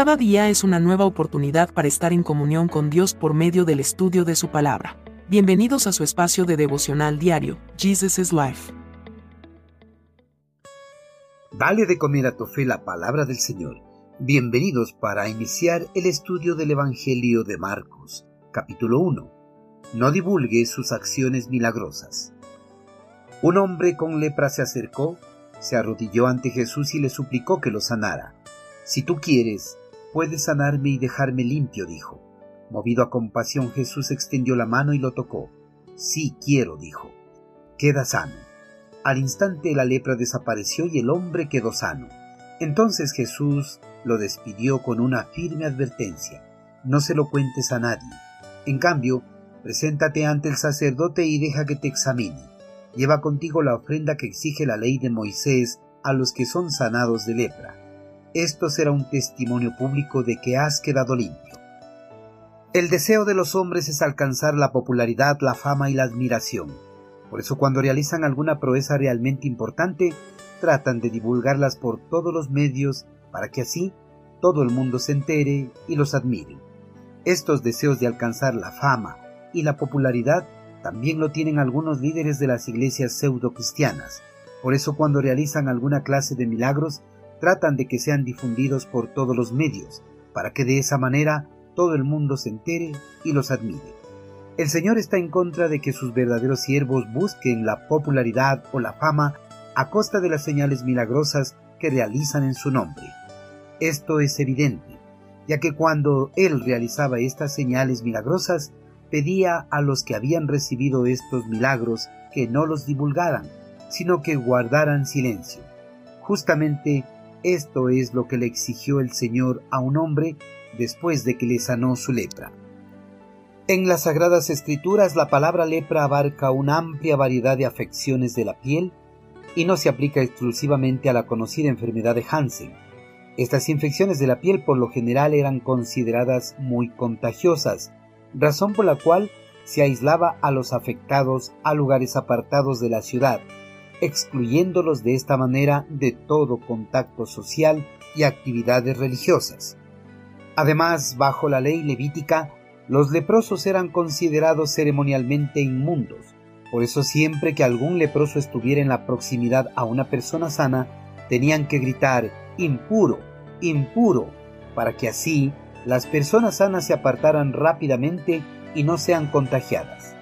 Cada día es una nueva oportunidad para estar en comunión con Dios por medio del estudio de su palabra. Bienvenidos a su espacio de devocional diario, Jesus is Life. Dale de comer a tu fe la palabra del Señor. Bienvenidos para iniciar el estudio del Evangelio de Marcos, capítulo 1. No divulgue sus acciones milagrosas. Un hombre con lepra se acercó, se arrodilló ante Jesús y le suplicó que lo sanara. Si tú quieres, puedes sanarme y dejarme limpio, dijo. Movido a compasión, Jesús extendió la mano y lo tocó. Sí quiero, dijo. Queda sano. Al instante la lepra desapareció y el hombre quedó sano. Entonces Jesús lo despidió con una firme advertencia. No se lo cuentes a nadie. En cambio, preséntate ante el sacerdote y deja que te examine. Lleva contigo la ofrenda que exige la ley de Moisés a los que son sanados de lepra esto será un testimonio público de que has quedado limpio. El deseo de los hombres es alcanzar la popularidad, la fama y la admiración. Por eso cuando realizan alguna proeza realmente importante, tratan de divulgarlas por todos los medios para que así todo el mundo se entere y los admire. Estos deseos de alcanzar la fama y la popularidad también lo tienen algunos líderes de las iglesias pseudo cristianas. Por eso cuando realizan alguna clase de milagros tratan de que sean difundidos por todos los medios, para que de esa manera todo el mundo se entere y los admire. El Señor está en contra de que sus verdaderos siervos busquen la popularidad o la fama a costa de las señales milagrosas que realizan en su nombre. Esto es evidente, ya que cuando Él realizaba estas señales milagrosas, pedía a los que habían recibido estos milagros que no los divulgaran, sino que guardaran silencio. Justamente esto es lo que le exigió el Señor a un hombre después de que le sanó su lepra. En las Sagradas Escrituras la palabra lepra abarca una amplia variedad de afecciones de la piel y no se aplica exclusivamente a la conocida enfermedad de Hansen. Estas infecciones de la piel por lo general eran consideradas muy contagiosas, razón por la cual se aislaba a los afectados a lugares apartados de la ciudad, excluyéndolos de esta manera de todo contacto social y actividades religiosas. Además, bajo la ley levítica, los leprosos eran considerados ceremonialmente inmundos. Por eso siempre que algún leproso estuviera en la proximidad a una persona sana, tenían que gritar impuro, impuro, para que así las personas sanas se apartaran rápidamente y no sean contagiadas.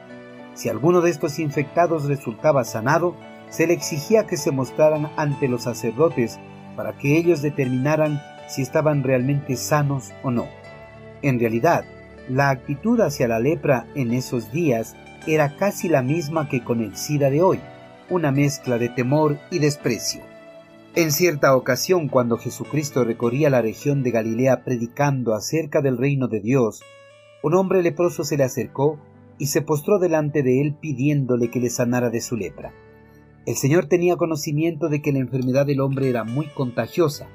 Si alguno de estos infectados resultaba sanado, se le exigía que se mostraran ante los sacerdotes para que ellos determinaran si estaban realmente sanos o no. En realidad, la actitud hacia la lepra en esos días era casi la misma que con el SIDA de hoy, una mezcla de temor y desprecio. En cierta ocasión, cuando Jesucristo recorría la región de Galilea predicando acerca del reino de Dios, un hombre leproso se le acercó y se postró delante de él pidiéndole que le sanara de su lepra. El Señor tenía conocimiento de que la enfermedad del hombre era muy contagiosa,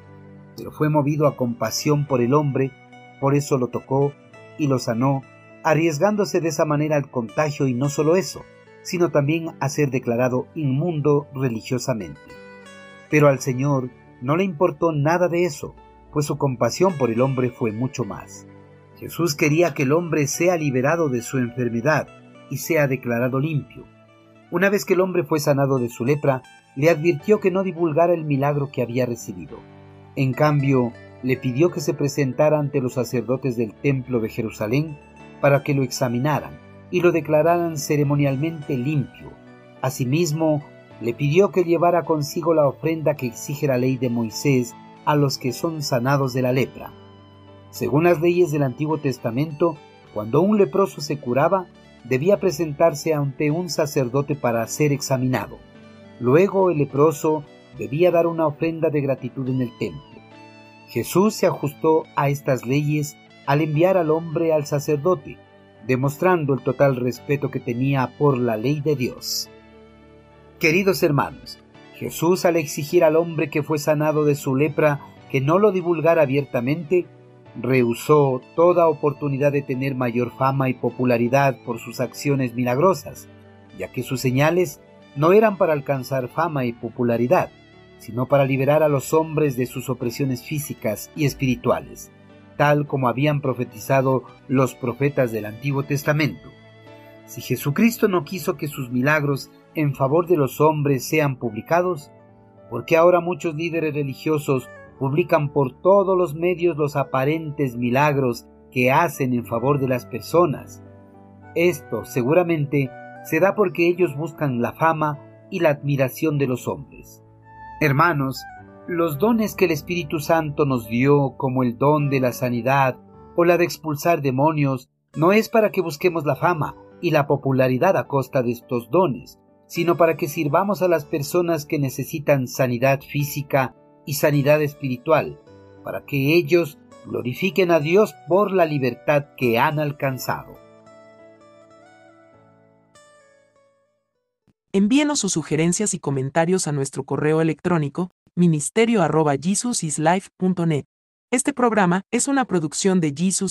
pero fue movido a compasión por el hombre, por eso lo tocó y lo sanó, arriesgándose de esa manera al contagio y no solo eso, sino también a ser declarado inmundo religiosamente. Pero al Señor no le importó nada de eso, pues su compasión por el hombre fue mucho más. Jesús quería que el hombre sea liberado de su enfermedad y sea declarado limpio, una vez que el hombre fue sanado de su lepra, le advirtió que no divulgara el milagro que había recibido. En cambio, le pidió que se presentara ante los sacerdotes del templo de Jerusalén para que lo examinaran y lo declararan ceremonialmente limpio. Asimismo, le pidió que llevara consigo la ofrenda que exige la ley de Moisés a los que son sanados de la lepra. Según las leyes del Antiguo Testamento, cuando un leproso se curaba, debía presentarse ante un sacerdote para ser examinado. Luego el leproso debía dar una ofrenda de gratitud en el templo. Jesús se ajustó a estas leyes al enviar al hombre al sacerdote, demostrando el total respeto que tenía por la ley de Dios. Queridos hermanos, Jesús al exigir al hombre que fue sanado de su lepra que no lo divulgara abiertamente, rehusó toda oportunidad de tener mayor fama y popularidad por sus acciones milagrosas, ya que sus señales no eran para alcanzar fama y popularidad, sino para liberar a los hombres de sus opresiones físicas y espirituales. tal como habían profetizado los profetas del Antiguo Testamento. Si Jesucristo no quiso que sus milagros en favor de los hombres sean publicados, ¿por qué ahora muchos líderes religiosos publican por todos los medios los aparentes milagros que hacen en favor de las personas? Esto seguramente se da porque ellos buscan la fama y la admiración de los hombres. Hermanos, los dones que el Espíritu Santo nos dio, como el don de la sanidad o la de expulsar demonios, no es para que busquemos la fama y la popularidad a costa de estos dones, sino para que sirvamos a las personas que necesitan sanidad física y sanidad espiritual, para que ellos glorifiquen a Dios por la libertad que han alcanzado. Envíenos sus sugerencias y comentarios a nuestro correo electrónico ministerio arroba Este programa es una producción de Jesus